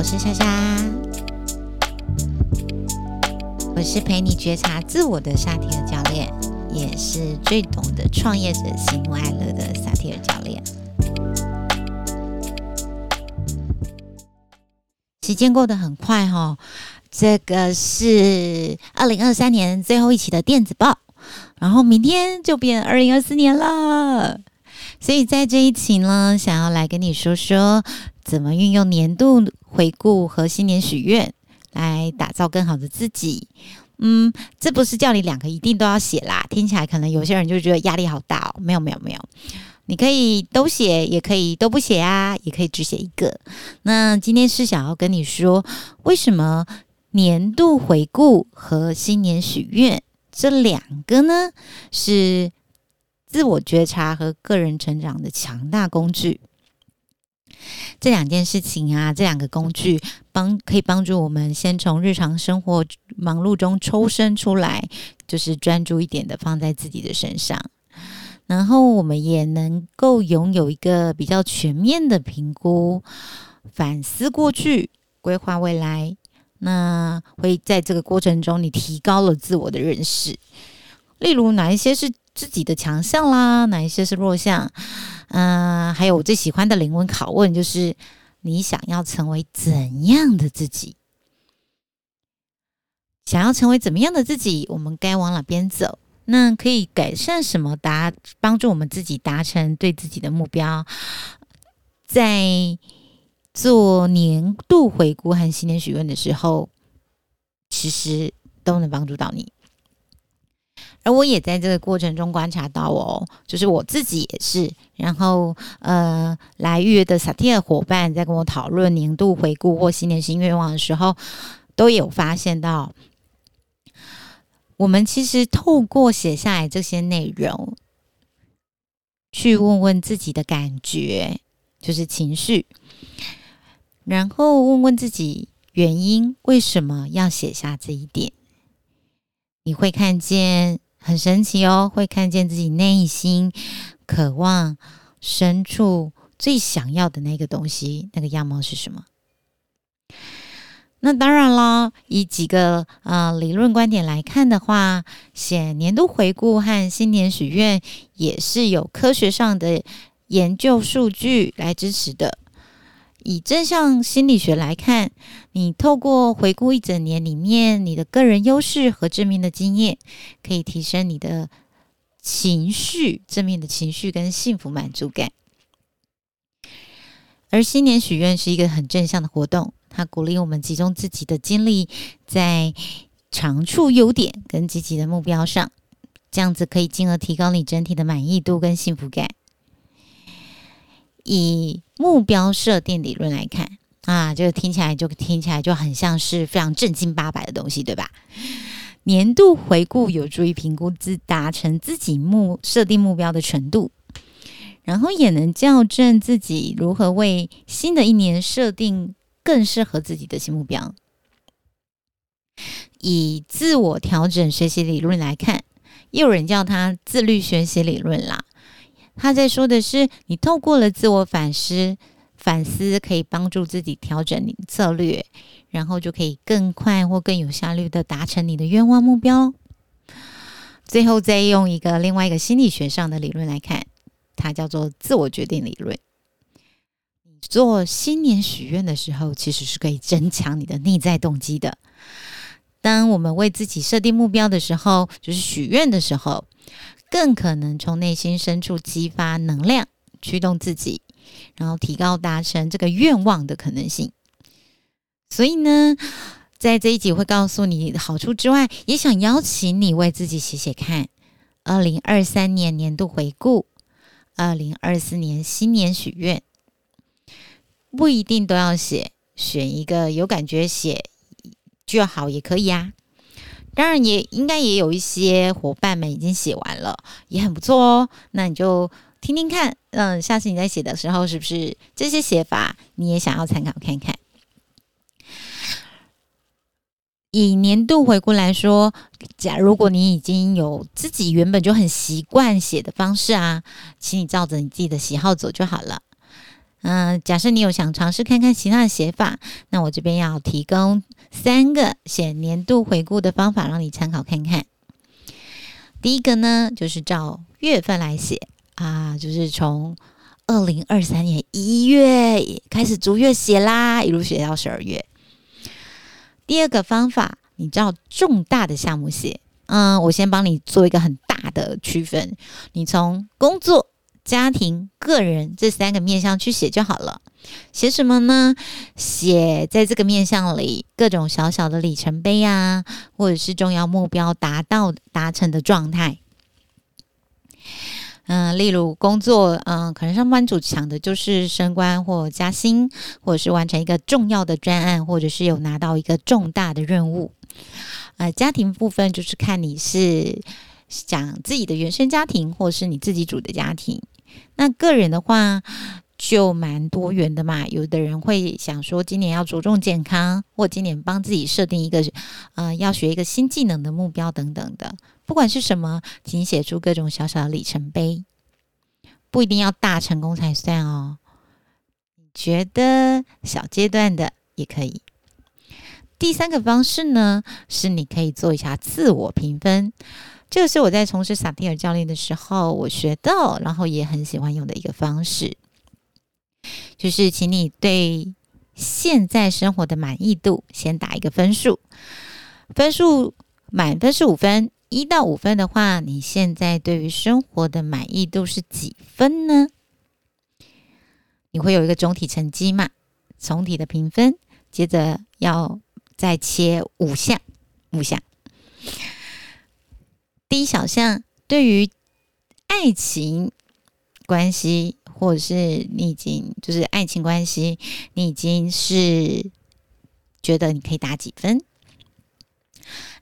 我是莎莎，我是陪你觉察自我的萨提尔教练，也是最懂得创业者喜怒哀乐的萨提尔教练。时间过得很快哈，这个是二零二三年最后一期的电子报，然后明天就变二零二四年了。所以在这一期呢，想要来跟你说说，怎么运用年度回顾和新年许愿来打造更好的自己。嗯，这不是叫你两个一定都要写啦，听起来可能有些人就觉得压力好大哦。没有没有没有，你可以都写，也可以都不写啊，也可以只写一个。那今天是想要跟你说，为什么年度回顾和新年许愿这两个呢？是。自我觉察和个人成长的强大工具，这两件事情啊，这两个工具帮可以帮助我们先从日常生活忙碌中抽身出来，就是专注一点的放在自己的身上，然后我们也能够拥有一个比较全面的评估、反思过去、规划未来。那会在这个过程中，你提高了自我的认识，例如哪一些是。自己的强项啦，哪一些是弱项？嗯，还有我最喜欢的灵魂拷问，就是你想要成为怎样的自己？想要成为怎么样的自己？我们该往哪边走？那可以改善什么？达帮助我们自己达成对自己的目标？在做年度回顾和新年许愿的时候，其实都能帮助到你。而我也在这个过程中观察到哦，就是我自己也是，然后呃，来预约的萨提尔伙伴在跟我讨论年度回顾或新年新愿望的时候，都有发现到，我们其实透过写下来这些内容，去问问自己的感觉，就是情绪，然后问问自己原因，为什么要写下这一点，你会看见。很神奇哦，会看见自己内心渴望深处最想要的那个东西，那个样貌是什么？那当然了，以几个呃理论观点来看的话，写年度回顾和新年许愿也是有科学上的研究数据来支持的。以正向心理学来看，你透过回顾一整年里面你的个人优势和正面的经验，可以提升你的情绪，正面的情绪跟幸福满足感。而新年许愿是一个很正向的活动，它鼓励我们集中自己的精力在长处、优点跟积极的目标上，这样子可以进而提高你整体的满意度跟幸福感。以目标设定理论来看啊，就听起来就听起来就很像是非常正经八百的东西，对吧？年度回顾有助于评估自达成自己目设定目标的程度，然后也能校正自己如何为新的一年设定更适合自己的新目标。以自我调整学习理论来看，也有人叫它自律学习理论啦。他在说的是，你透过了自我反思，反思可以帮助自己调整你策略，然后就可以更快或更有效率的达成你的愿望目标。最后再用一个另外一个心理学上的理论来看，它叫做自我决定理论。你做新年许愿的时候，其实是可以增强你的内在动机的。当我们为自己设定目标的时候，就是许愿的时候。更可能从内心深处激发能量，驱动自己，然后提高达成这个愿望的可能性。所以呢，在这一集会告诉你好处之外，也想邀请你为自己写写看：二零二三年年度回顾，二零二四年新年许愿，不一定都要写，选一个有感觉写就好也可以啊。当然也应该也有一些伙伴们已经写完了，也很不错哦。那你就听听看，嗯，下次你在写的时候，是不是这些写法你也想要参考看看？以年度回顾来说，假如果你已经有自己原本就很习惯写的方式啊，请你照着你自己的喜好走就好了。嗯，假设你有想尝试看看其他的写法，那我这边要提供三个写年度回顾的方法，让你参考看看。第一个呢，就是照月份来写啊，就是从二零二三年一月开始逐月写啦，一路写到十二月。第二个方法，你照重大的项目写。嗯，我先帮你做一个很大的区分，你从工作。家庭、个人这三个面向去写就好了。写什么呢？写在这个面向里各种小小的里程碑啊，或者是重要目标达到达成的状态。嗯，例如工作，嗯，可能上班族抢的就是升官或加薪，或者是完成一个重要的专案，或者是有拿到一个重大的任务。呃，家庭部分就是看你是。讲自己的原生家庭，或是你自己组的家庭。那个人的话就蛮多元的嘛。有的人会想说，今年要着重健康，或今年帮自己设定一个呃要学一个新技能的目标等等的。不管是什么，请写出各种小小的里程碑，不一定要大成功才算哦。你觉得小阶段的也可以。第三个方式呢，是你可以做一下自我评分。这个是我在从事萨提尔教练的时候，我学到，然后也很喜欢用的一个方式，就是请你对现在生活的满意度先打一个分数，分数满分是五分，一到五分的话，你现在对于生活的满意度是几分呢？你会有一个总体成绩嘛？总体的评分，接着要再切五项，五项。第一小项，对于爱情关系，或者是你已经就是爱情关系，你已经是觉得你可以打几分？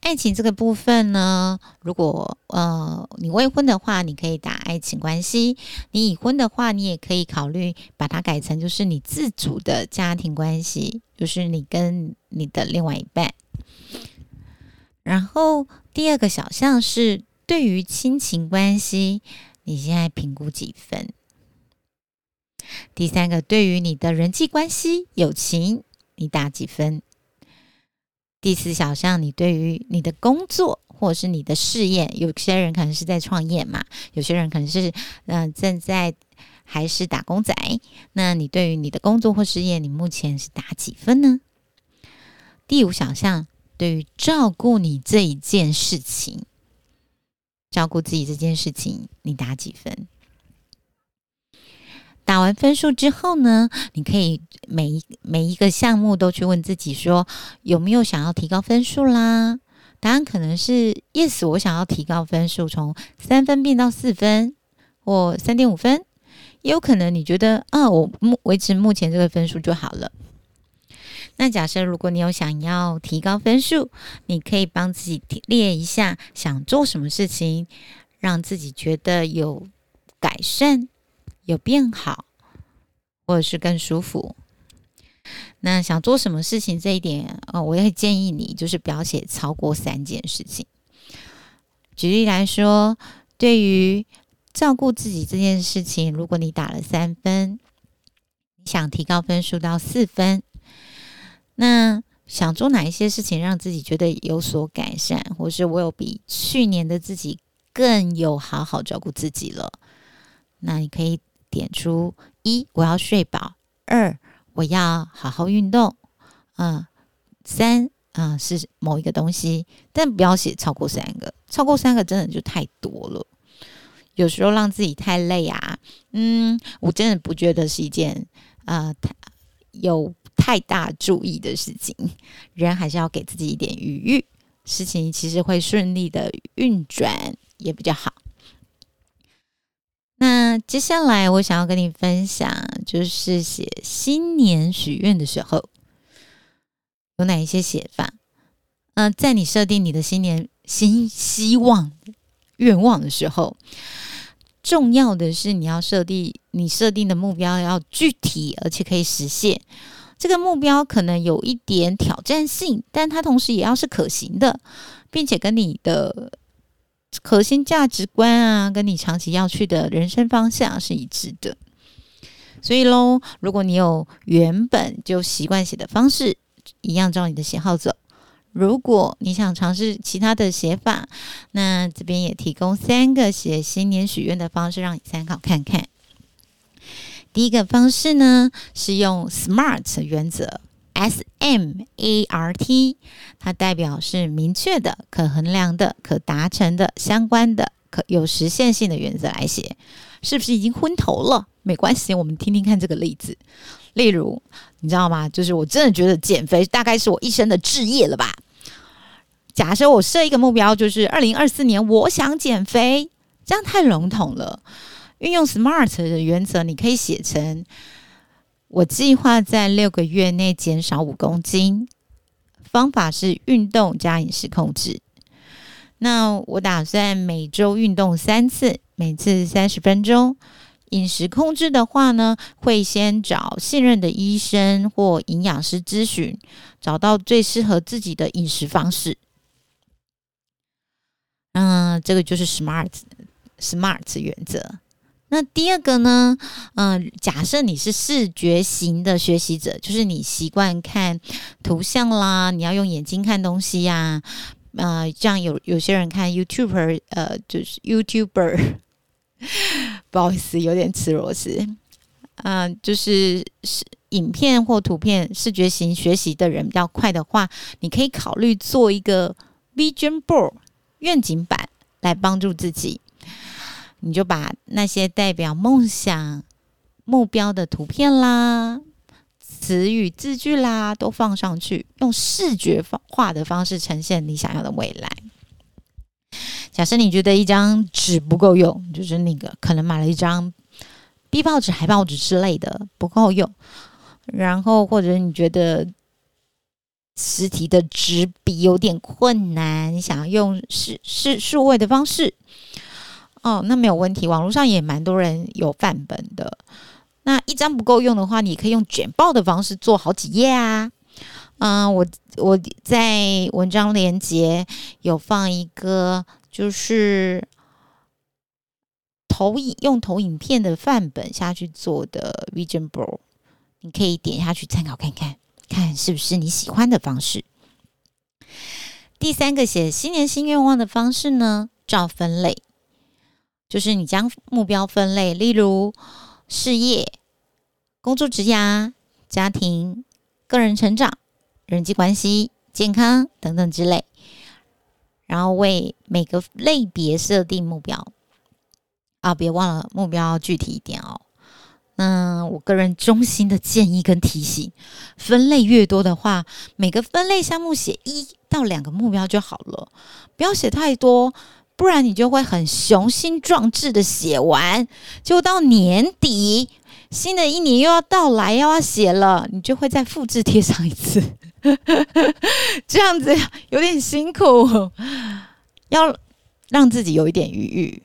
爱情这个部分呢，如果呃你未婚的话，你可以打爱情关系；你已婚的话，你也可以考虑把它改成就是你自主的家庭关系，就是你跟你的另外一半。然后第二个小项是对于亲情关系，你现在评估几分？第三个对于你的人际关系、友情，你打几分？第四小项，你对于你的工作或是你的事业，有些人可能是在创业嘛，有些人可能是嗯正在还是打工仔，那你对于你的工作或事业，你目前是打几分呢？第五小项。对于照顾你这一件事情，照顾自己这件事情，你打几分？打完分数之后呢，你可以每一每一个项目都去问自己说，有没有想要提高分数啦？答案可能是 yes，我想要提高分数，从三分变到四分或三点五分，也有可能你觉得啊，我目维持目前这个分数就好了。那假设如果你有想要提高分数，你可以帮自己列一下想做什么事情，让自己觉得有改善、有变好，或者是更舒服。那想做什么事情这一点，呃，我也建议你就是不要写超过三件事情。举例来说，对于照顾自己这件事情，如果你打了三分，你想提高分数到四分。那想做哪一些事情让自己觉得有所改善，或是我有比去年的自己更有好好照顾自己了？那你可以点出一我要睡饱，二我要好好运动，嗯，三啊是某一个东西，但不要写超过三个，超过三个真的就太多了。有时候让自己太累啊，嗯，我真的不觉得是一件啊太有。太大注意的事情，人还是要给自己一点余裕，事情其实会顺利的运转，也比较好。那接下来我想要跟你分享，就是写新年许愿的时候有哪一些写法？嗯，在你设定你的新年新希望愿望的时候，重要的是你要设定你设定的目标要具体，而且可以实现。这个目标可能有一点挑战性，但它同时也要是可行的，并且跟你的核心价值观啊，跟你长期要去的人生方向是一致的。所以喽，如果你有原本就习惯写的方式，一样照你的喜好走。如果你想尝试其他的写法，那这边也提供三个写新年许愿的方式，让你参考看看。第一个方式呢，是用 SMART 原则，S M A R T，它代表是明确的、可衡量的、可达成的、相关的、可有实现性的原则来写。是不是已经昏头了？没关系，我们听听看这个例子。例如，你知道吗？就是我真的觉得减肥大概是我一生的志业了吧。假设我设一个目标，就是二零二四年我想减肥，这样太笼统了。运用 SMART 的原则，你可以写成：我计划在六个月内减少五公斤，方法是运动加饮食控制。那我打算每周运动三次，每次三十分钟。饮食控制的话呢，会先找信任的医生或营养师咨询，找到最适合自己的饮食方式。嗯，这个就是 SMART SMART 原则。那第二个呢？嗯，假设你是视觉型的学习者，就是你习惯看图像啦，你要用眼睛看东西呀。呃，像有有些人看 YouTuber，呃，就是 YouTuber，不好意思，有点吃螺丝。嗯，就是是影片或图片视觉型学习的人比较快的话，你可以考虑做一个 Vision Board 愿景板来帮助自己。你就把那些代表梦想、目标的图片啦、词语、字句啦，都放上去，用视觉化的方式呈现你想要的未来。假设你觉得一张纸不够用，就是那个可能买了一张 B 报纸、海报纸之类的不够用，然后或者你觉得实体的纸笔有点困难，你想要用是是数位的方式。哦，那没有问题。网络上也蛮多人有范本的。那一张不够用的话，你可以用卷报的方式做好几页啊。嗯，我我在文章连接有放一个，就是投影用投影片的范本下去做的 Vision Board，你可以点下去参考看看，看是不是你喜欢的方式。第三个写新年新愿望的方式呢，照分类。就是你将目标分类，例如事业、工作、职涯、家庭、个人成长、人际关系、健康等等之类，然后为每个类别设定目标啊，别忘了目标具体一点哦。那我个人衷心的建议跟提醒，分类越多的话，每个分类项目写一到两个目标就好了，不要写太多。不然你就会很雄心壮志的写完，就到年底，新的一年又要到来，又要写了，你就会再复制贴上一次，这样子有点辛苦，要让自己有一点余裕，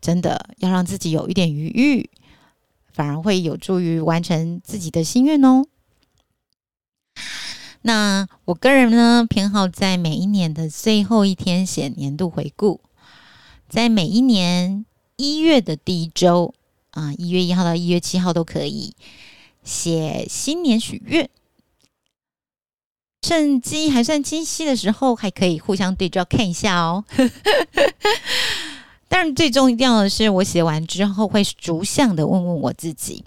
真的要让自己有一点余裕，反而会有助于完成自己的心愿哦。那我个人呢，偏好在每一年的最后一天写年度回顾，在每一年一月的第一周啊，一月一号到一月七号都可以写新年许愿。趁记忆还算清晰的时候，还可以互相对照看一下哦。但是最重要的是，我写完之后会逐项的问问我自己：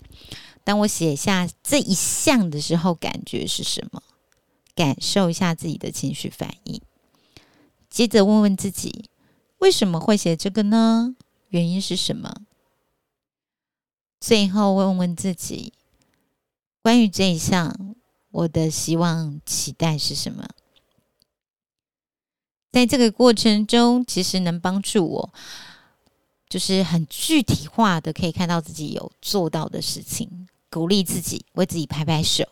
当我写下这一项的时候，感觉是什么？感受一下自己的情绪反应，接着问问自己为什么会写这个呢？原因是什么？最后问问自己，关于这一项，我的希望、期待是什么？在这个过程中，其实能帮助我，就是很具体化的，可以看到自己有做到的事情，鼓励自己，为自己拍拍手。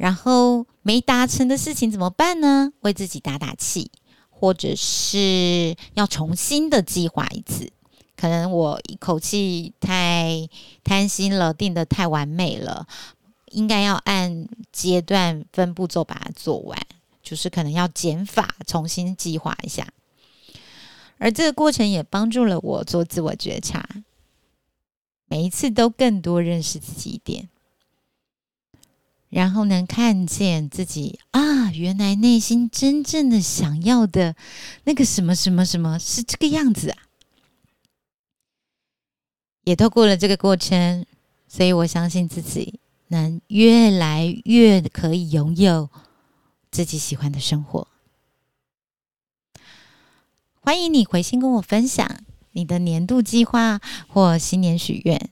然后没达成的事情怎么办呢？为自己打打气，或者是要重新的计划一次。可能我一口气太贪心了，定的太完美了，应该要按阶段分步骤把它做完。就是可能要减法，重新计划一下。而这个过程也帮助了我做自我觉察。每一次都更多认识自己一点，然后能看见自己啊，原来内心真正的想要的那个什么什么什么是这个样子啊！也透过了这个过程，所以我相信自己能越来越可以拥有自己喜欢的生活。欢迎你回信跟我分享。你的年度计划或新年许愿，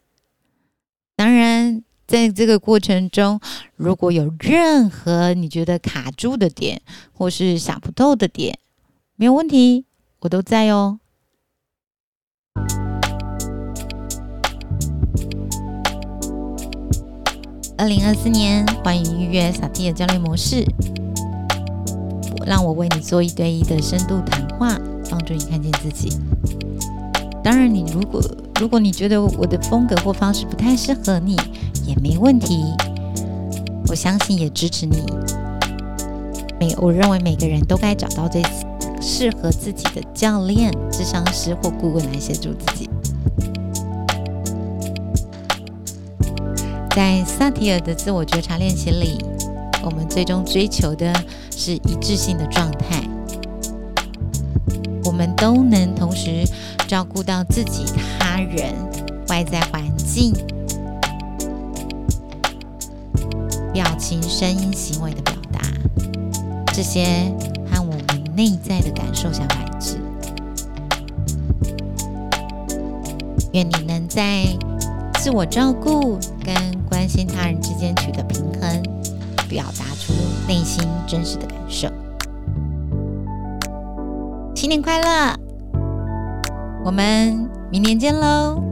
当然，在这个过程中，如果有任何你觉得卡住的点，或是想不透的点，没有问题，我都在哦。二零二四年，欢迎预约萨蒂尔教练模式，让我为你做一对一的深度谈话，帮助你看见自己。当然，你如果如果你觉得我的风格或方式不太适合你，也没问题。我相信也支持你。每我认为每个人都该找到最适合自己的教练、智商师或顾问来协助自己。在萨提尔的自我觉察练习里，我们最终追求的是一致性的状态。我们都能同时。照顾到自己、他人、外在环境、情、声音、行为的表达，这些和我们内在的感受相一致。愿你能在自我照顾跟关心他人之间取得平衡，表达出内心真实的感受。新年快乐！我们明年见喽！